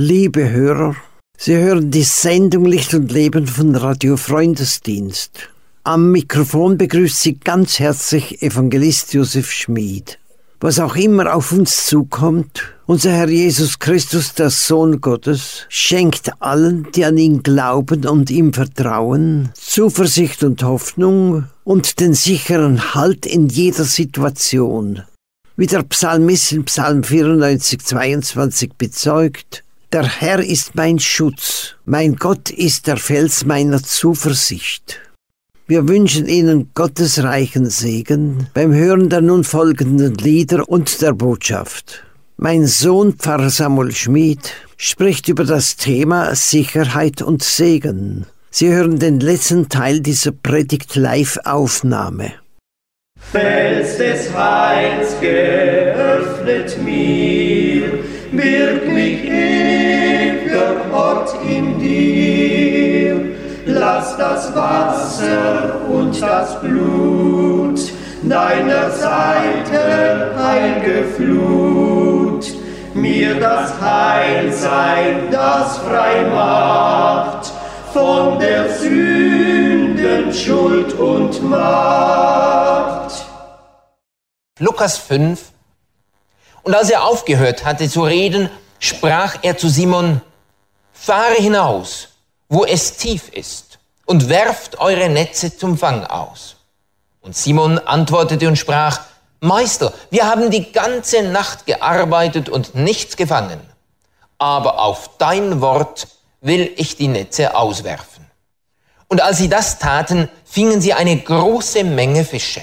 Liebe Hörer, Sie hören die Sendung Licht und Leben von Radio Freundesdienst. Am Mikrofon begrüßt Sie ganz herzlich Evangelist Josef Schmid. Was auch immer auf uns zukommt, unser Herr Jesus Christus, der Sohn Gottes, schenkt allen, die an ihn glauben und ihm vertrauen, Zuversicht und Hoffnung und den sicheren Halt in jeder Situation. Wie der Psalmist in Psalm 94, 22 bezeugt, der Herr ist mein Schutz, mein Gott ist der Fels meiner Zuversicht. Wir wünschen Ihnen Gottes reichen Segen beim Hören der nun folgenden Lieder und der Botschaft. Mein Sohn Pfarrer Samuel Schmid spricht über das Thema Sicherheit und Segen. Sie hören den letzten Teil dieser Predigt Live-Aufnahme. Fels des Heils geöffnet mir, birg mich das Wasser und das Blut. Deiner Seite heilge Flut mir das Heil sein, das frei macht von der Sünden Schuld und Macht. Lukas 5 und als er aufgehört hatte zu reden, sprach er zu Simon, fahre hinaus, wo es tief ist, und werft eure Netze zum Fang aus. Und Simon antwortete und sprach, Meister, wir haben die ganze Nacht gearbeitet und nichts gefangen, aber auf dein Wort will ich die Netze auswerfen. Und als sie das taten, fingen sie eine große Menge Fische,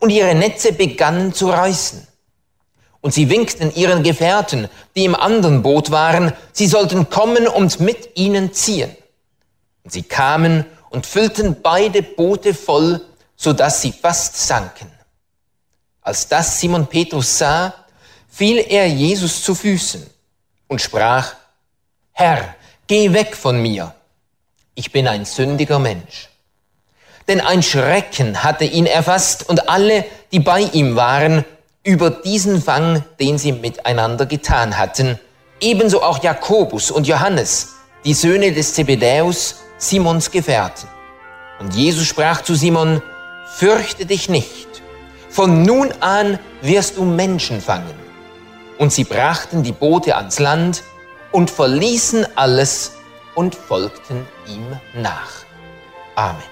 und ihre Netze begannen zu reißen. Und sie winkten ihren Gefährten, die im anderen Boot waren, sie sollten kommen und mit ihnen ziehen. Und sie kamen und füllten beide Boote voll, so dass sie fast sanken. Als das Simon Petrus sah, fiel er Jesus zu Füßen und sprach, Herr, geh weg von mir, ich bin ein sündiger Mensch. Denn ein Schrecken hatte ihn erfasst und alle, die bei ihm waren, über diesen Fang, den sie miteinander getan hatten, ebenso auch Jakobus und Johannes, die Söhne des Zebedäus, Simons Gefährten. Und Jesus sprach zu Simon, fürchte dich nicht, von nun an wirst du Menschen fangen. Und sie brachten die Boote ans Land und verließen alles und folgten ihm nach. Amen.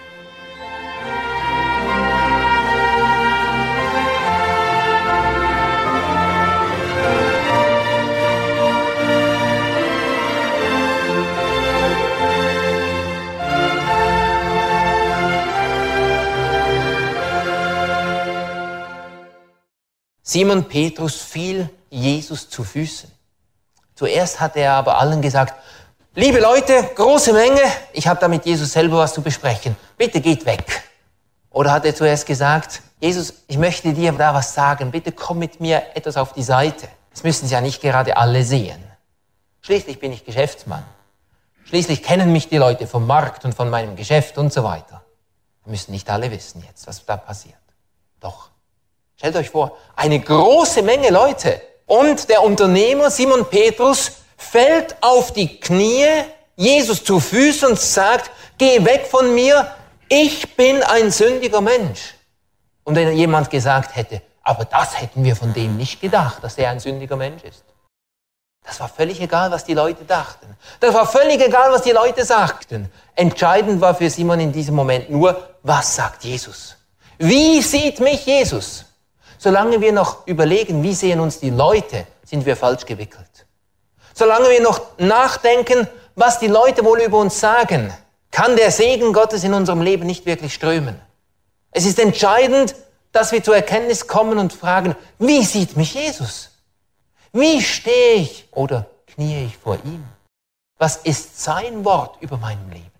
Simon Petrus fiel Jesus zu Füßen. Zuerst hatte er aber allen gesagt, liebe Leute, große Menge, ich habe da mit Jesus selber was zu besprechen, bitte geht weg. Oder hat er zuerst gesagt, Jesus, ich möchte dir da was sagen, bitte komm mit mir etwas auf die Seite. Das müssen Sie ja nicht gerade alle sehen. Schließlich bin ich Geschäftsmann. Schließlich kennen mich die Leute vom Markt und von meinem Geschäft und so weiter. Wir müssen nicht alle wissen jetzt, was da passiert. Doch. Stellt euch vor, eine große Menge Leute. Und der Unternehmer Simon Petrus fällt auf die Knie Jesus zu Füßen und sagt, geh weg von mir, ich bin ein sündiger Mensch. Und wenn jemand gesagt hätte, aber das hätten wir von dem nicht gedacht, dass er ein sündiger Mensch ist. Das war völlig egal, was die Leute dachten. Das war völlig egal, was die Leute sagten. Entscheidend war für Simon in diesem Moment nur, was sagt Jesus? Wie sieht mich Jesus? Solange wir noch überlegen, wie sehen uns die Leute, sind wir falsch gewickelt. Solange wir noch nachdenken, was die Leute wohl über uns sagen, kann der Segen Gottes in unserem Leben nicht wirklich strömen. Es ist entscheidend, dass wir zur Erkenntnis kommen und fragen, wie sieht mich Jesus? Wie stehe ich oder kniee ich vor ihm? Was ist sein Wort über meinem Leben?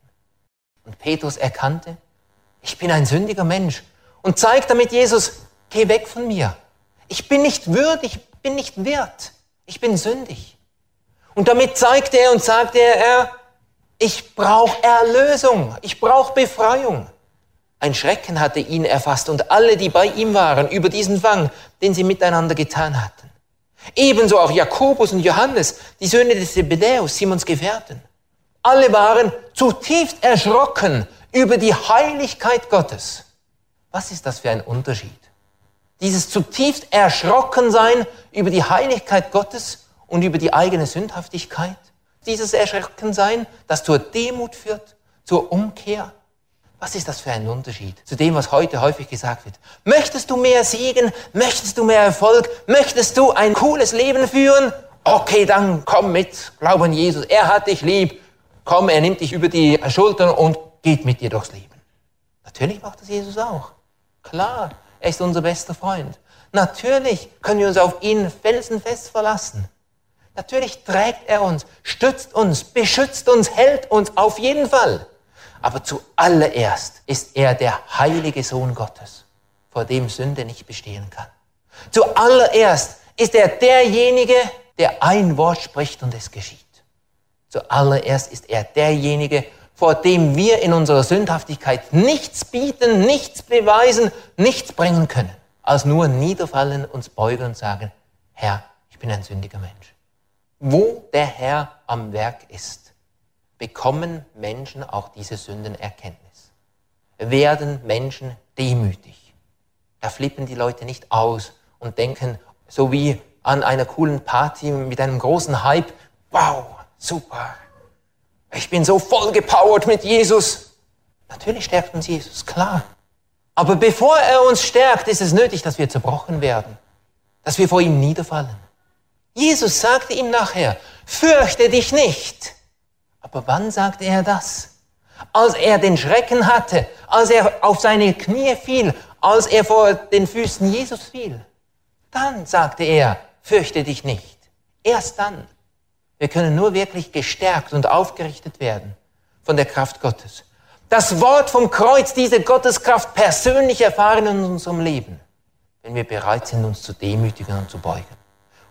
Und Petrus erkannte, ich bin ein sündiger Mensch und zeigt damit Jesus, geh weg von mir. Ich bin nicht würdig, ich bin nicht wert. Ich bin sündig. Und damit zeigte er und sagte er, ich brauche Erlösung, ich brauche Befreiung. Ein Schrecken hatte ihn erfasst und alle, die bei ihm waren, über diesen Fang, den sie miteinander getan hatten. Ebenso auch Jakobus und Johannes, die Söhne des Zebedäus, Simons Gefährten. Alle waren zutiefst erschrocken über die Heiligkeit Gottes. Was ist das für ein Unterschied? Dieses zutiefst erschrocken sein über die Heiligkeit Gottes und über die eigene Sündhaftigkeit. Dieses Erschrocken sein, das zur Demut führt, zur Umkehr. Was ist das für ein Unterschied zu dem, was heute häufig gesagt wird? Möchtest du mehr Segen? Möchtest du mehr Erfolg? Möchtest du ein cooles Leben führen? Okay, dann komm mit, glaub an Jesus. Er hat dich lieb. Komm, er nimmt dich über die Schultern und geht mit dir durchs Leben. Natürlich macht das Jesus auch. Klar, er ist unser bester Freund. Natürlich können wir uns auf ihn felsenfest verlassen. Natürlich trägt er uns, stützt uns, beschützt uns, hält uns auf jeden Fall. Aber zuallererst ist er der heilige Sohn Gottes, vor dem Sünde nicht bestehen kann. Zuallererst ist er derjenige, der ein Wort spricht und es geschieht. Zuallererst ist er derjenige, vor dem wir in unserer Sündhaftigkeit nichts bieten, nichts beweisen, nichts bringen können, als nur niederfallen, uns beugen und sagen, Herr, ich bin ein sündiger Mensch. Wo der Herr am Werk ist, bekommen Menschen auch diese Sündenerkenntnis. Werden Menschen demütig. Da flippen die Leute nicht aus und denken, so wie an einer coolen Party mit einem großen Hype, wow, super, ich bin so voll gepowert mit Jesus. Natürlich stärkt uns Jesus, klar. Aber bevor er uns stärkt, ist es nötig, dass wir zerbrochen werden, dass wir vor ihm niederfallen. Jesus sagte ihm nachher, fürchte dich nicht. Aber wann sagte er das? Als er den Schrecken hatte, als er auf seine Knie fiel, als er vor den Füßen Jesus fiel. Dann sagte er, fürchte dich nicht. Erst dann. Wir können nur wirklich gestärkt und aufgerichtet werden von der Kraft Gottes. Das Wort vom Kreuz, diese Gotteskraft persönlich erfahren in unserem Leben, wenn wir bereit sind, uns zu demütigen und zu beugen.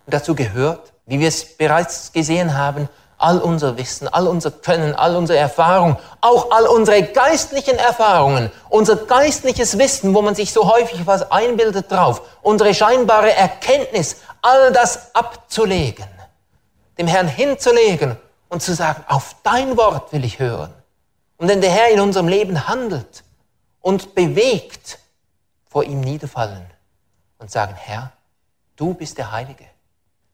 Und dazu gehört, wie wir es bereits gesehen haben, all unser Wissen, all unser Können, all unsere Erfahrung, auch all unsere geistlichen Erfahrungen, unser geistliches Wissen, wo man sich so häufig was einbildet drauf, unsere scheinbare Erkenntnis, all das abzulegen, dem Herrn hinzulegen und zu sagen, auf dein Wort will ich hören. Und wenn der Herr in unserem Leben handelt und bewegt, vor ihm niederfallen und sagen, Herr, du bist der Heilige.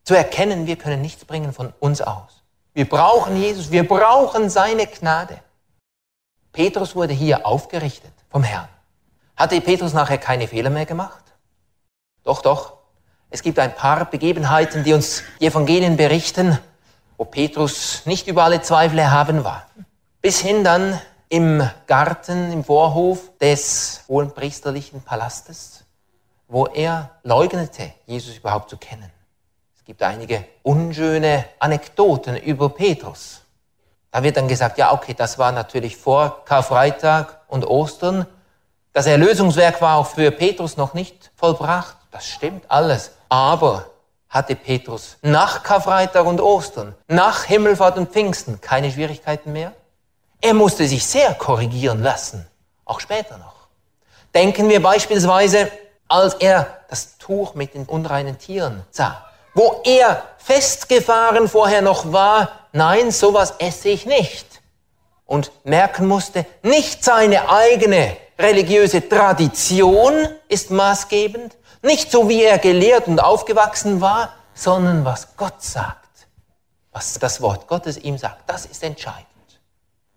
Zu erkennen, wir können nichts bringen von uns aus. Wir brauchen Jesus, wir brauchen seine Gnade. Petrus wurde hier aufgerichtet vom Herrn. Hatte Petrus nachher keine Fehler mehr gemacht? Doch, doch. Es gibt ein paar Begebenheiten, die uns die Evangelien berichten, wo Petrus nicht über alle Zweifel erhaben war. Bis hin dann im Garten, im Vorhof des hohenpriesterlichen Palastes, wo er leugnete, Jesus überhaupt zu kennen gibt einige unschöne Anekdoten über Petrus. Da wird dann gesagt, ja, okay, das war natürlich vor Karfreitag und Ostern. Das Erlösungswerk war auch für Petrus noch nicht vollbracht. Das stimmt alles. Aber hatte Petrus nach Karfreitag und Ostern, nach Himmelfahrt und Pfingsten keine Schwierigkeiten mehr? Er musste sich sehr korrigieren lassen, auch später noch. Denken wir beispielsweise, als er das Tuch mit den unreinen Tieren sah wo er festgefahren vorher noch war, nein, sowas esse ich nicht. Und merken musste, nicht seine eigene religiöse Tradition ist maßgebend, nicht so wie er gelehrt und aufgewachsen war, sondern was Gott sagt, was das Wort Gottes ihm sagt, das ist entscheidend.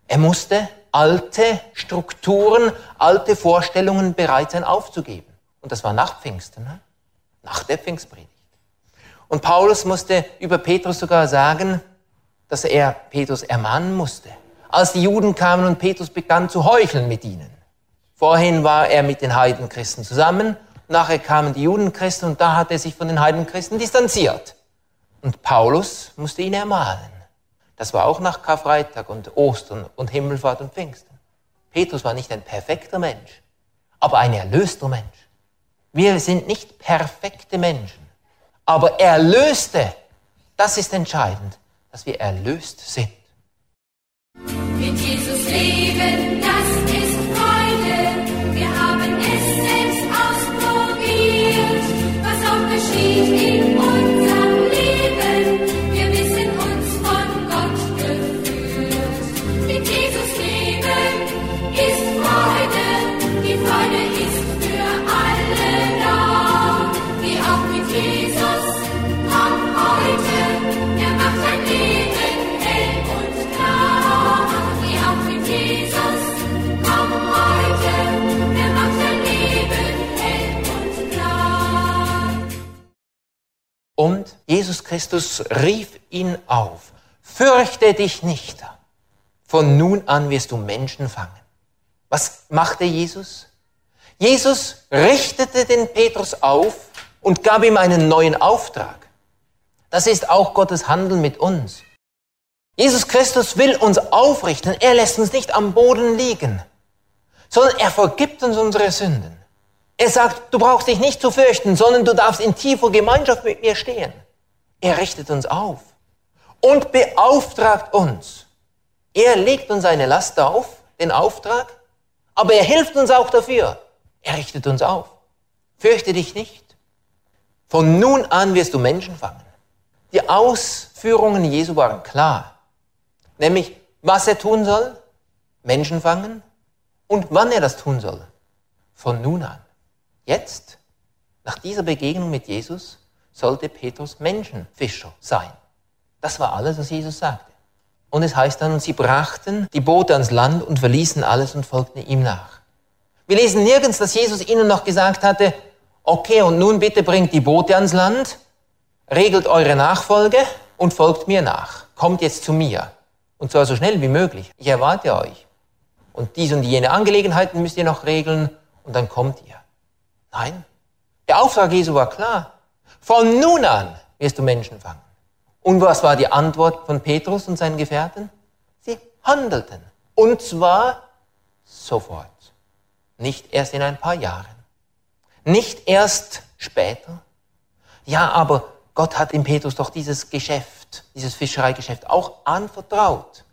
Er musste alte Strukturen, alte Vorstellungen bereit sein aufzugeben. Und das war nach Pfingsten, ne? nach der Pfingstpredigt. Und Paulus musste über Petrus sogar sagen, dass er Petrus ermahnen musste. Als die Juden kamen und Petrus begann zu heucheln mit ihnen. Vorhin war er mit den Heidenchristen zusammen, nachher kamen die Judenchristen und da hat er sich von den Heidenchristen distanziert. Und Paulus musste ihn ermahnen. Das war auch nach Karfreitag und Ostern und Himmelfahrt und Pfingsten. Petrus war nicht ein perfekter Mensch, aber ein erlöster Mensch. Wir sind nicht perfekte Menschen aber erlöste. Das ist entscheidend, dass wir erlöst sind. Mit Jesus leben, Jesus Christus rief ihn auf, fürchte dich nicht, von nun an wirst du Menschen fangen. Was machte Jesus? Jesus richtete den Petrus auf und gab ihm einen neuen Auftrag. Das ist auch Gottes Handeln mit uns. Jesus Christus will uns aufrichten. Er lässt uns nicht am Boden liegen, sondern er vergibt uns unsere Sünden. Er sagt, du brauchst dich nicht zu fürchten, sondern du darfst in tiefer Gemeinschaft mit mir stehen. Er richtet uns auf und beauftragt uns. Er legt uns eine Last auf, den Auftrag, aber er hilft uns auch dafür. Er richtet uns auf. Fürchte dich nicht. Von nun an wirst du Menschen fangen. Die Ausführungen Jesu waren klar. Nämlich, was er tun soll, Menschen fangen und wann er das tun soll. Von nun an. Jetzt, nach dieser Begegnung mit Jesus, sollte Petrus Menschenfischer sein. Das war alles, was Jesus sagte. Und es heißt dann, sie brachten die Boote ans Land und verließen alles und folgten ihm nach. Wir lesen nirgends, dass Jesus ihnen noch gesagt hatte, okay, und nun bitte bringt die Boote ans Land, regelt eure Nachfolge und folgt mir nach. Kommt jetzt zu mir. Und zwar so schnell wie möglich. Ich erwarte euch. Und dies und jene Angelegenheiten müsst ihr noch regeln und dann kommt ihr. Nein. Der Auftrag Jesu war klar. Von nun an wirst du Menschen fangen. Und was war die Antwort von Petrus und seinen Gefährten? Sie handelten. Und zwar sofort. Nicht erst in ein paar Jahren. Nicht erst später. Ja, aber Gott hat dem Petrus doch dieses Geschäft, dieses Fischereigeschäft auch anvertraut.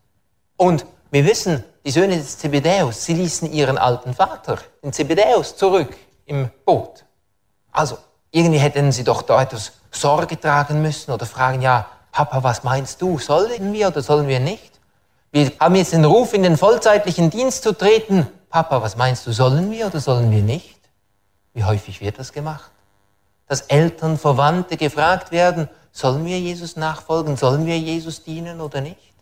Und wir wissen, die Söhne des Zebedäus, sie ließen ihren alten Vater, den Zebedäus, zurück im Boot. Also, irgendwie hätten sie doch da etwas Sorge tragen müssen oder fragen, ja, Papa, was meinst du? Sollen wir oder sollen wir nicht? Wir haben jetzt den Ruf, in den vollzeitlichen Dienst zu treten. Papa, was meinst du? Sollen wir oder sollen wir nicht? Wie häufig wird das gemacht? Dass Eltern, Verwandte gefragt werden, sollen wir Jesus nachfolgen? Sollen wir Jesus dienen oder nicht?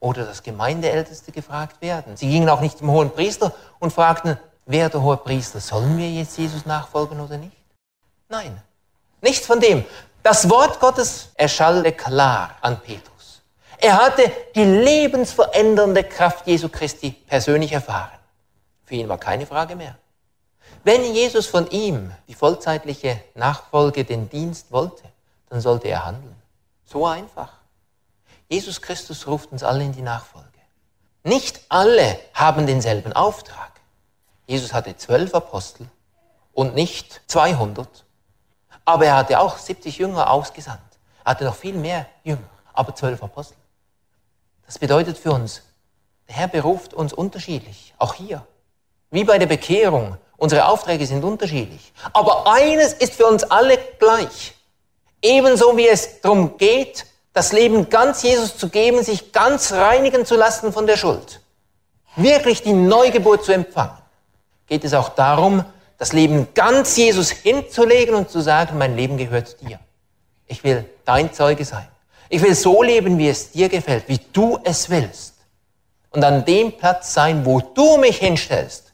Oder dass Gemeindeälteste gefragt werden. Sie gingen auch nicht zum hohen Priester und fragten, wer der hohe Priester, sollen wir jetzt Jesus nachfolgen oder nicht? Nein, nichts von dem. Das Wort Gottes erschallte klar an Petrus. Er hatte die lebensverändernde Kraft Jesu Christi persönlich erfahren. Für ihn war keine Frage mehr. Wenn Jesus von ihm die vollzeitliche Nachfolge, den Dienst wollte, dann sollte er handeln. So einfach. Jesus Christus ruft uns alle in die Nachfolge. Nicht alle haben denselben Auftrag. Jesus hatte zwölf Apostel und nicht 200. Aber er hatte auch 70 Jünger ausgesandt. Er hatte noch viel mehr Jünger, aber zwölf Apostel. Das bedeutet für uns, der Herr beruft uns unterschiedlich, auch hier. Wie bei der Bekehrung. Unsere Aufträge sind unterschiedlich. Aber eines ist für uns alle gleich. Ebenso wie es darum geht, das Leben ganz Jesus zu geben, sich ganz reinigen zu lassen von der Schuld. Wirklich die Neugeburt zu empfangen. Geht es auch darum, das Leben ganz Jesus hinzulegen und zu sagen, mein Leben gehört dir. Ich will dein Zeuge sein. Ich will so leben, wie es dir gefällt, wie du es willst. Und an dem Platz sein, wo du mich hinstellst.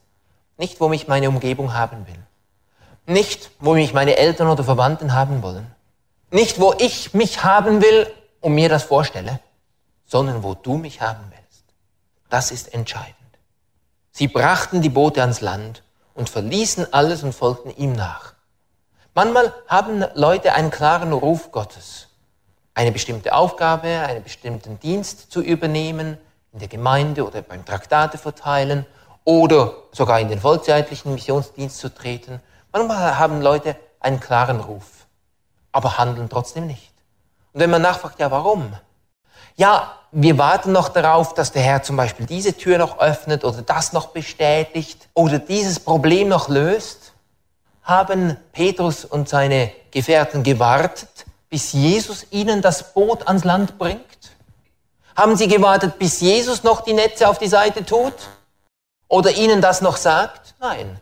Nicht, wo mich meine Umgebung haben will. Nicht, wo mich meine Eltern oder Verwandten haben wollen. Nicht, wo ich mich haben will und mir das vorstelle, sondern wo du mich haben willst. Das ist entscheidend. Sie brachten die Boote ans Land und verließen alles und folgten ihm nach. Manchmal haben Leute einen klaren Ruf Gottes, eine bestimmte Aufgabe, einen bestimmten Dienst zu übernehmen, in der Gemeinde oder beim Traktate verteilen oder sogar in den vollzeitlichen Missionsdienst zu treten. Manchmal haben Leute einen klaren Ruf, aber handeln trotzdem nicht. Und wenn man nachfragt, ja warum? Ja, wir warten noch darauf, dass der Herr zum Beispiel diese Tür noch öffnet oder das noch bestätigt oder dieses Problem noch löst, haben Petrus und seine Gefährten gewartet, bis Jesus ihnen das Boot ans Land bringt? Haben sie gewartet, bis Jesus noch die Netze auf die Seite tut? Oder ihnen das noch sagt? Nein,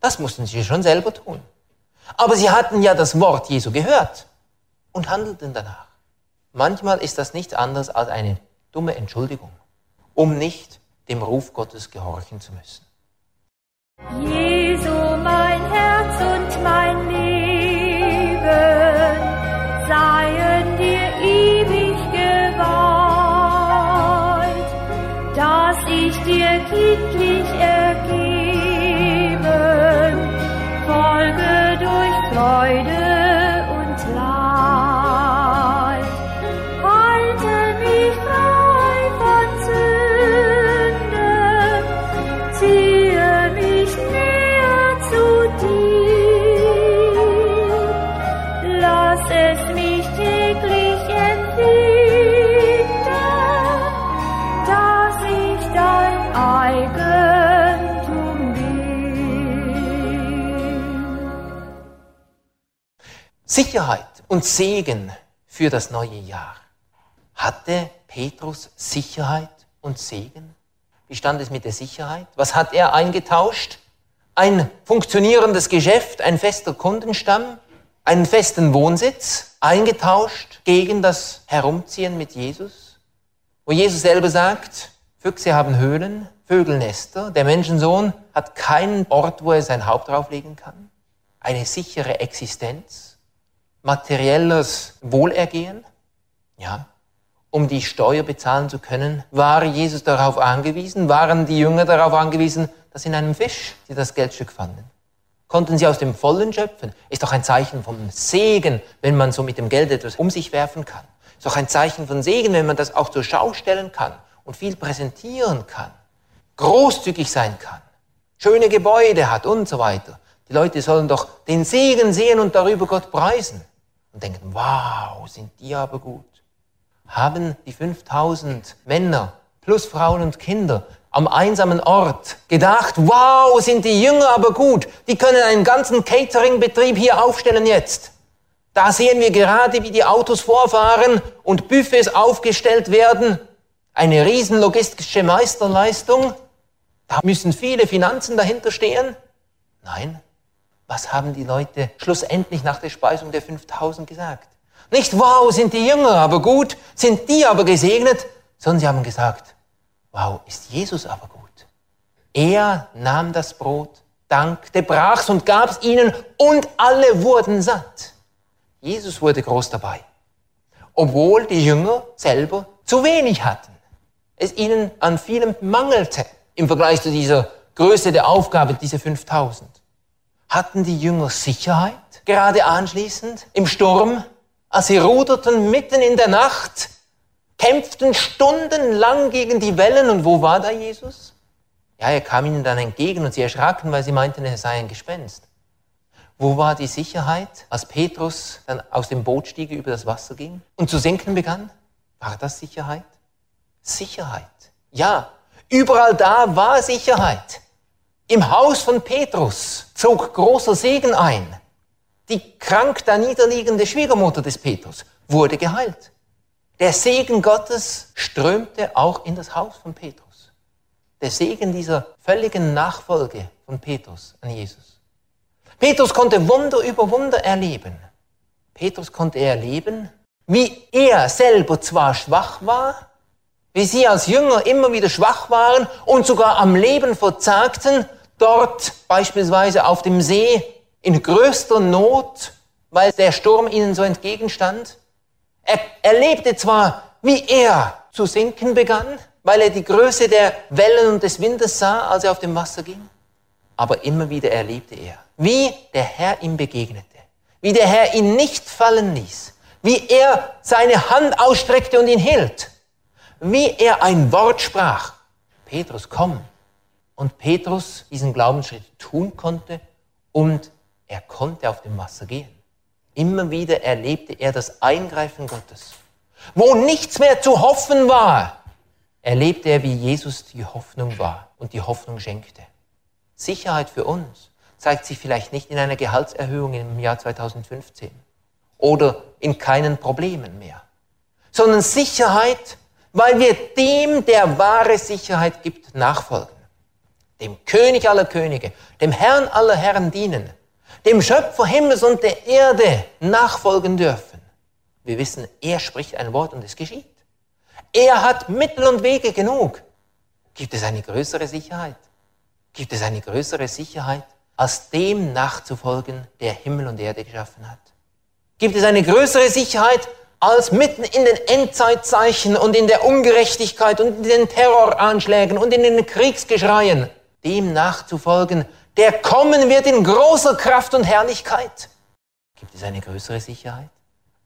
das mussten sie schon selber tun. Aber sie hatten ja das Wort Jesu gehört und handelten danach. Manchmal ist das nichts anderes als eine dumme Entschuldigung, um nicht dem Ruf Gottes gehorchen zu müssen. Jesu, mein Sicherheit und Segen für das neue Jahr. Hatte Petrus Sicherheit und Segen? Wie stand es mit der Sicherheit? Was hat er eingetauscht? Ein funktionierendes Geschäft, ein fester Kundenstamm, einen festen Wohnsitz, eingetauscht gegen das Herumziehen mit Jesus? Wo Jesus selber sagt, Füchse haben Höhlen, Vögel Nester, der Menschensohn hat keinen Ort, wo er sein Haupt drauflegen kann. Eine sichere Existenz, materielles Wohlergehen. Ja, um die Steuer bezahlen zu können, war Jesus darauf angewiesen, waren die Jünger darauf angewiesen, dass in einem Fisch sie das Geldstück fanden. Konnten sie aus dem Vollen schöpfen? Ist doch ein Zeichen vom Segen, wenn man so mit dem Geld etwas um sich werfen kann. Ist doch ein Zeichen von Segen, wenn man das auch zur Schau stellen kann und viel präsentieren kann, großzügig sein kann, schöne Gebäude hat und so weiter. Die Leute sollen doch den Segen sehen und darüber Gott preisen und denken, wow, sind die aber gut. Haben die 5000 Männer plus Frauen und Kinder am einsamen Ort gedacht, wow, sind die Jünger aber gut, die können einen ganzen Catering-Betrieb hier aufstellen jetzt. Da sehen wir gerade, wie die Autos vorfahren und Buffets aufgestellt werden. Eine riesen logistische Meisterleistung. Da müssen viele Finanzen dahinter stehen. Nein, was haben die Leute schlussendlich nach der Speisung der 5000 gesagt? Nicht, wow, sind die Jünger aber gut, sind die aber gesegnet, sondern sie haben gesagt, wow, ist Jesus aber gut. Er nahm das Brot, dankte, brach's und gab's ihnen und alle wurden satt. Jesus wurde groß dabei, obwohl die Jünger selber zu wenig hatten. Es ihnen an vielem mangelte im Vergleich zu dieser Größe der Aufgabe, diese 5000. Hatten die Jünger Sicherheit, gerade anschließend im Sturm, als sie ruderten mitten in der Nacht, kämpften stundenlang gegen die Wellen und wo war da Jesus? Ja, er kam ihnen dann entgegen und sie erschraken, weil sie meinten, er sei ein Gespenst. Wo war die Sicherheit, als Petrus dann aus dem Boot stieg, über das Wasser ging und zu sinken begann? War das Sicherheit? Sicherheit. Ja, überall da war Sicherheit. Im Haus von Petrus zog großer Segen ein. Die krank da niederliegende Schwiegermutter des Petrus wurde geheilt. Der Segen Gottes strömte auch in das Haus von Petrus. Der Segen dieser völligen Nachfolge von Petrus an Jesus. Petrus konnte Wunder über Wunder erleben. Petrus konnte erleben, wie er selber zwar schwach war, wie sie als Jünger immer wieder schwach waren und sogar am Leben verzagten, dort beispielsweise auf dem See in größter Not, weil der Sturm ihnen so entgegenstand. Er erlebte zwar, wie er zu sinken begann, weil er die Größe der Wellen und des Windes sah, als er auf dem Wasser ging, aber immer wieder erlebte er, wie der Herr ihm begegnete, wie der Herr ihn nicht fallen ließ, wie er seine Hand ausstreckte und ihn hielt, wie er ein Wort sprach. Petrus, komm. Und Petrus diesen Glaubensschritt tun konnte und er konnte auf dem Wasser gehen. Immer wieder erlebte er das Eingreifen Gottes. Wo nichts mehr zu hoffen war, erlebte er, wie Jesus die Hoffnung war und die Hoffnung schenkte. Sicherheit für uns zeigt sich vielleicht nicht in einer Gehaltserhöhung im Jahr 2015 oder in keinen Problemen mehr, sondern Sicherheit, weil wir dem, der wahre Sicherheit gibt, nachfolgen. Dem König aller Könige, dem Herrn aller Herren dienen, dem Schöpfer Himmels und der Erde nachfolgen dürfen. Wir wissen, er spricht ein Wort und es geschieht. Er hat Mittel und Wege genug. Gibt es eine größere Sicherheit? Gibt es eine größere Sicherheit, als dem nachzufolgen, der Himmel und Erde geschaffen hat? Gibt es eine größere Sicherheit, als mitten in den Endzeitzeichen und in der Ungerechtigkeit und in den Terroranschlägen und in den Kriegsgeschreien dem nachzufolgen, der kommen wird in großer Kraft und Herrlichkeit. Gibt es eine größere Sicherheit,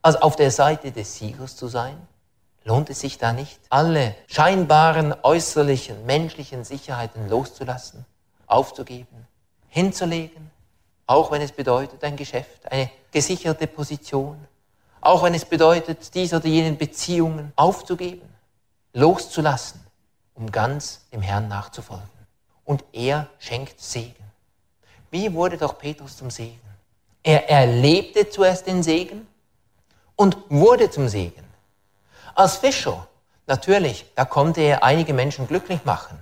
als auf der Seite des Siegers zu sein? Lohnt es sich da nicht, alle scheinbaren äußerlichen menschlichen Sicherheiten loszulassen, aufzugeben, hinzulegen, auch wenn es bedeutet ein Geschäft, eine gesicherte Position, auch wenn es bedeutet, dies oder jenen Beziehungen aufzugeben, loszulassen, um ganz dem Herrn nachzufolgen. Und er schenkt Segen. Wie wurde doch Petrus zum Segen? Er erlebte zuerst den Segen und wurde zum Segen. Als Fischer, natürlich, da konnte er einige Menschen glücklich machen,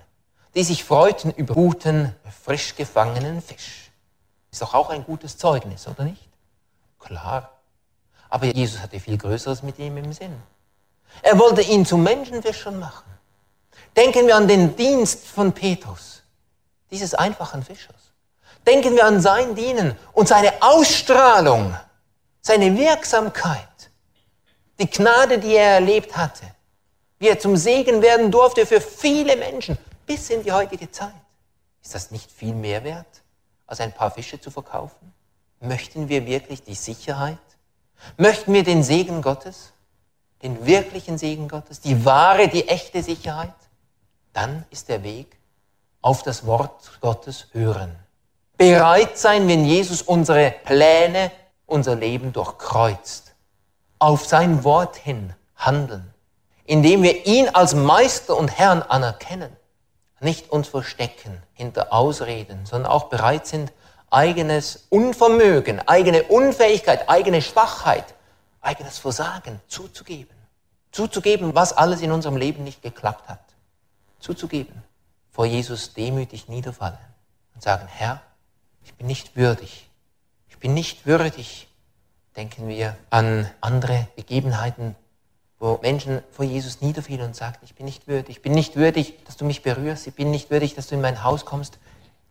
die sich freuten über guten, frisch gefangenen Fisch. Ist doch auch ein gutes Zeugnis, oder nicht? Klar. Aber Jesus hatte viel Größeres mit ihm im Sinn. Er wollte ihn zu Menschenfischern machen. Denken wir an den Dienst von Petrus, dieses einfachen Fischers. Denken wir an sein Dienen und seine Ausstrahlung, seine Wirksamkeit, die Gnade, die er erlebt hatte, wie er zum Segen werden durfte für viele Menschen bis in die heutige Zeit. Ist das nicht viel mehr wert, als ein paar Fische zu verkaufen? Möchten wir wirklich die Sicherheit Möchten wir den Segen Gottes, den wirklichen Segen Gottes, die wahre, die echte Sicherheit, dann ist der Weg auf das Wort Gottes hören. Bereit sein, wenn Jesus unsere Pläne, unser Leben durchkreuzt. Auf sein Wort hin handeln, indem wir ihn als Meister und Herrn anerkennen. Nicht uns verstecken hinter Ausreden, sondern auch bereit sind, eigenes Unvermögen, eigene Unfähigkeit, eigene Schwachheit, eigenes Versagen zuzugeben. Zuzugeben, was alles in unserem Leben nicht geklappt hat. Zuzugeben. Vor Jesus demütig niederfallen und sagen, Herr, ich bin nicht würdig. Ich bin nicht würdig. Denken wir an andere Begebenheiten, wo Menschen vor Jesus niederfielen und sagten, ich bin nicht würdig. Ich bin nicht würdig, dass du mich berührst. Ich bin nicht würdig, dass du in mein Haus kommst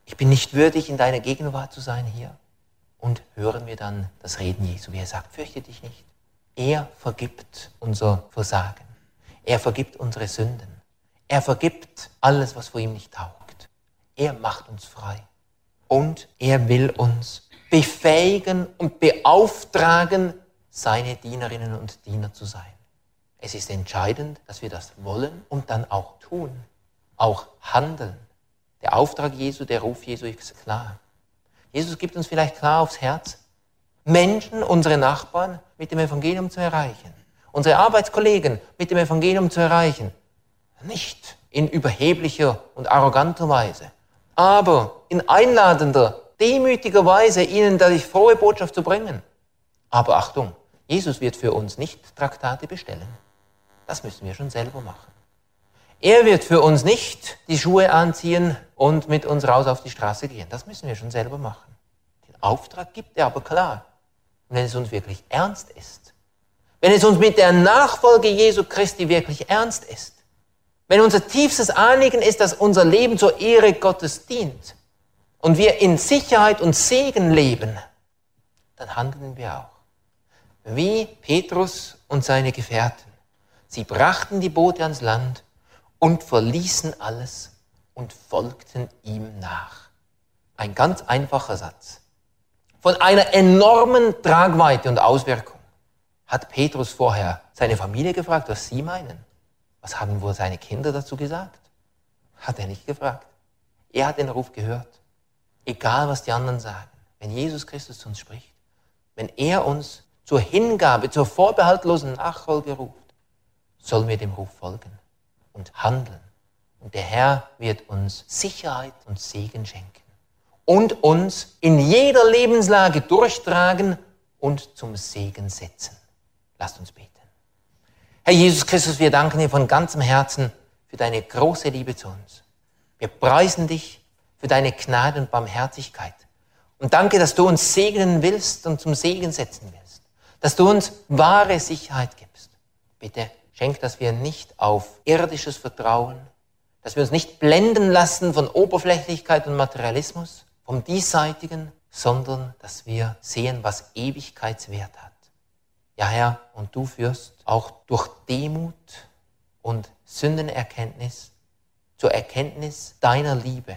ich bin nicht würdig, in deiner Gegenwart zu sein hier. Und hören wir dann das Reden Jesu, wie er sagt, fürchte dich nicht. Er vergibt unser Versagen. Er vergibt unsere Sünden. Er vergibt alles, was vor ihm nicht taugt. Er macht uns frei. Und er will uns befähigen und beauftragen, seine Dienerinnen und Diener zu sein. Es ist entscheidend, dass wir das wollen und dann auch tun, auch handeln. Der Auftrag Jesu, der Ruf Jesu ist klar. Jesus gibt uns vielleicht klar aufs Herz, Menschen, unsere Nachbarn mit dem Evangelium zu erreichen, unsere Arbeitskollegen mit dem Evangelium zu erreichen. Nicht in überheblicher und arroganter Weise, aber in einladender, demütiger Weise ihnen die frohe Botschaft zu bringen. Aber Achtung, Jesus wird für uns nicht Traktate bestellen. Das müssen wir schon selber machen. Er wird für uns nicht die Schuhe anziehen und mit uns raus auf die Straße gehen. Das müssen wir schon selber machen. Den Auftrag gibt er aber klar. Und wenn es uns wirklich ernst ist, wenn es uns mit der Nachfolge Jesu Christi wirklich ernst ist, wenn unser tiefstes Anliegen ist, dass unser Leben zur Ehre Gottes dient und wir in Sicherheit und Segen leben, dann handeln wir auch. Wie Petrus und seine Gefährten. Sie brachten die Boote ans Land und verließen alles und folgten ihm nach. Ein ganz einfacher Satz. Von einer enormen Tragweite und Auswirkung. Hat Petrus vorher seine Familie gefragt, was sie meinen? Was haben wohl seine Kinder dazu gesagt? Hat er nicht gefragt. Er hat den Ruf gehört. Egal, was die anderen sagen. Wenn Jesus Christus zu uns spricht, wenn er uns zur Hingabe, zur vorbehaltlosen Nachfolge ruft, sollen wir dem Ruf folgen und handeln. Und der Herr wird uns Sicherheit und Segen schenken und uns in jeder Lebenslage durchtragen und zum Segen setzen. Lasst uns beten. Herr Jesus Christus, wir danken dir von ganzem Herzen für deine große Liebe zu uns. Wir preisen dich für deine Gnade und Barmherzigkeit. Und danke, dass du uns segnen willst und zum Segen setzen willst. Dass du uns wahre Sicherheit gibst. Bitte Schenk, dass wir nicht auf irdisches Vertrauen, dass wir uns nicht blenden lassen von Oberflächlichkeit und Materialismus, vom Diesseitigen, sondern dass wir sehen, was Ewigkeitswert hat. Ja, Herr, und du führst auch durch Demut und Sündenerkenntnis zur Erkenntnis deiner Liebe,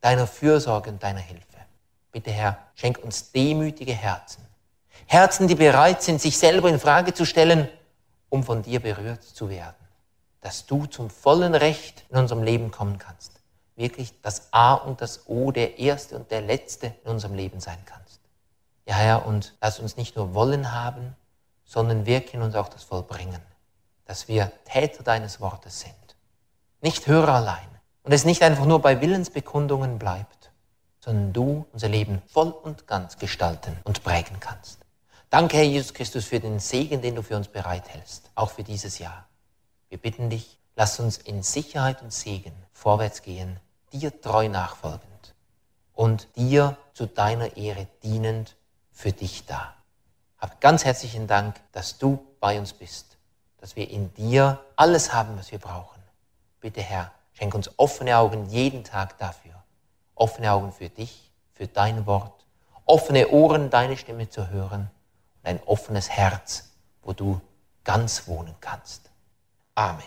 deiner Fürsorge und deiner Hilfe. Bitte, Herr, schenk uns demütige Herzen. Herzen, die bereit sind, sich selber in Frage zu stellen, um von dir berührt zu werden. Dass du zum vollen Recht in unserem Leben kommen kannst. Wirklich das A und das O, der Erste und der Letzte in unserem Leben sein kannst. Ja, Herr, und lass uns nicht nur wollen haben, sondern wirke in uns auch das Vollbringen. Dass wir Täter deines Wortes sind. Nicht Hörer allein. Und es nicht einfach nur bei Willensbekundungen bleibt, sondern du unser Leben voll und ganz gestalten und prägen kannst. Danke, Herr Jesus Christus, für den Segen, den du für uns bereithältst, auch für dieses Jahr. Wir bitten dich, lass uns in Sicherheit und Segen vorwärts gehen, dir treu nachfolgend und dir zu deiner Ehre dienend für dich da. Hab ganz herzlichen Dank, dass du bei uns bist, dass wir in dir alles haben, was wir brauchen. Bitte, Herr, schenk uns offene Augen jeden Tag dafür. Offene Augen für dich, für dein Wort, offene Ohren, deine Stimme zu hören ein offenes Herz, wo du ganz wohnen kannst. Amen.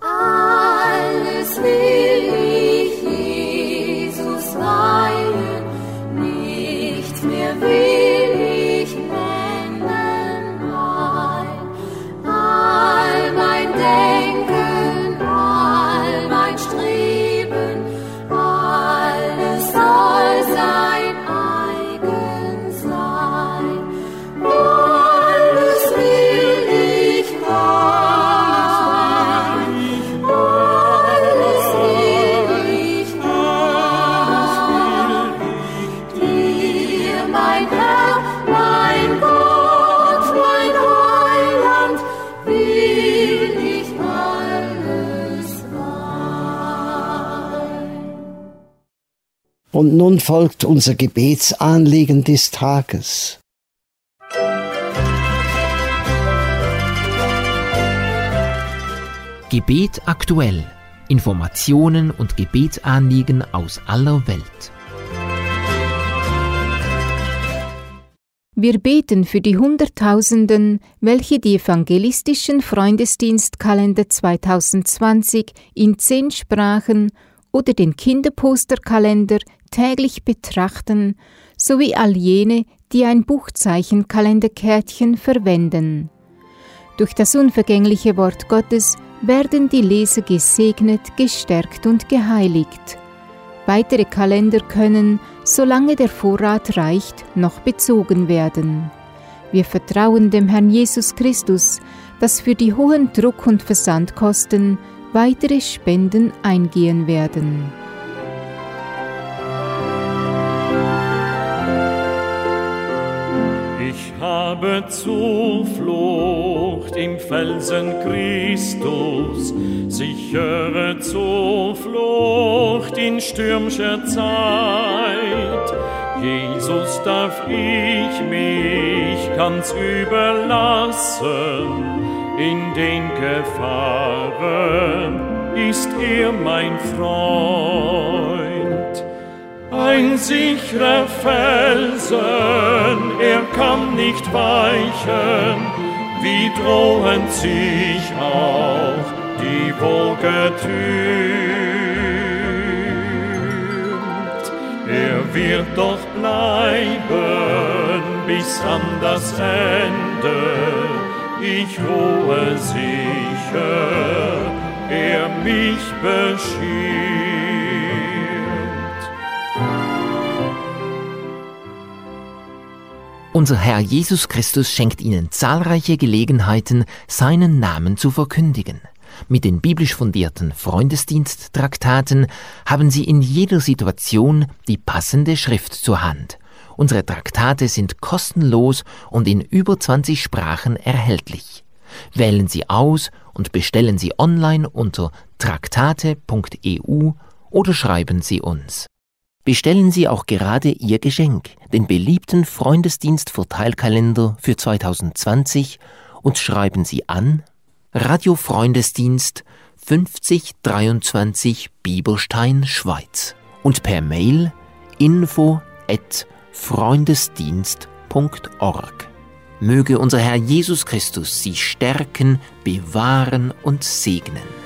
Alles nun folgt unser Gebetsanliegen des Tages. Gebet aktuell. Informationen und Gebetsanliegen aus aller Welt. Wir beten für die Hunderttausenden, welche die evangelistischen Freundesdienstkalender 2020 in zehn Sprachen oder den Kinderposterkalender täglich betrachten, sowie all jene, die ein Buchzeichenkalenderkärtchen verwenden. Durch das unvergängliche Wort Gottes werden die Leser gesegnet, gestärkt und geheiligt. Weitere Kalender können, solange der Vorrat reicht, noch bezogen werden. Wir vertrauen dem Herrn Jesus Christus, dass für die hohen Druck- und Versandkosten weitere Spenden eingehen werden. Habe Zuflucht im Felsen Christus, sichere Zuflucht in stürmischer Zeit. Jesus darf ich mich ganz überlassen, in den Gefahren ist er mein Freund. Ein sicherer Felsen, er kann nicht weichen, wie drohend sich auch die Woge türmt. Er wird doch bleiben bis an das Ende, ich ruhe sicher, er mich beschirmt. Unser Herr Jesus Christus schenkt Ihnen zahlreiche Gelegenheiten, seinen Namen zu verkündigen. Mit den biblisch fundierten Freundesdiensttraktaten haben Sie in jeder Situation die passende Schrift zur Hand. Unsere Traktate sind kostenlos und in über 20 Sprachen erhältlich. Wählen Sie aus und bestellen Sie online unter traktate.eu oder schreiben Sie uns. Bestellen Sie auch gerade Ihr Geschenk, den beliebten Freundesdienst-Verteilkalender für 2020 und schreiben Sie an Radio Freundesdienst 5023 Bieberstein, Schweiz und per Mail info at freundesdienst.org. Möge unser Herr Jesus Christus Sie stärken, bewahren und segnen.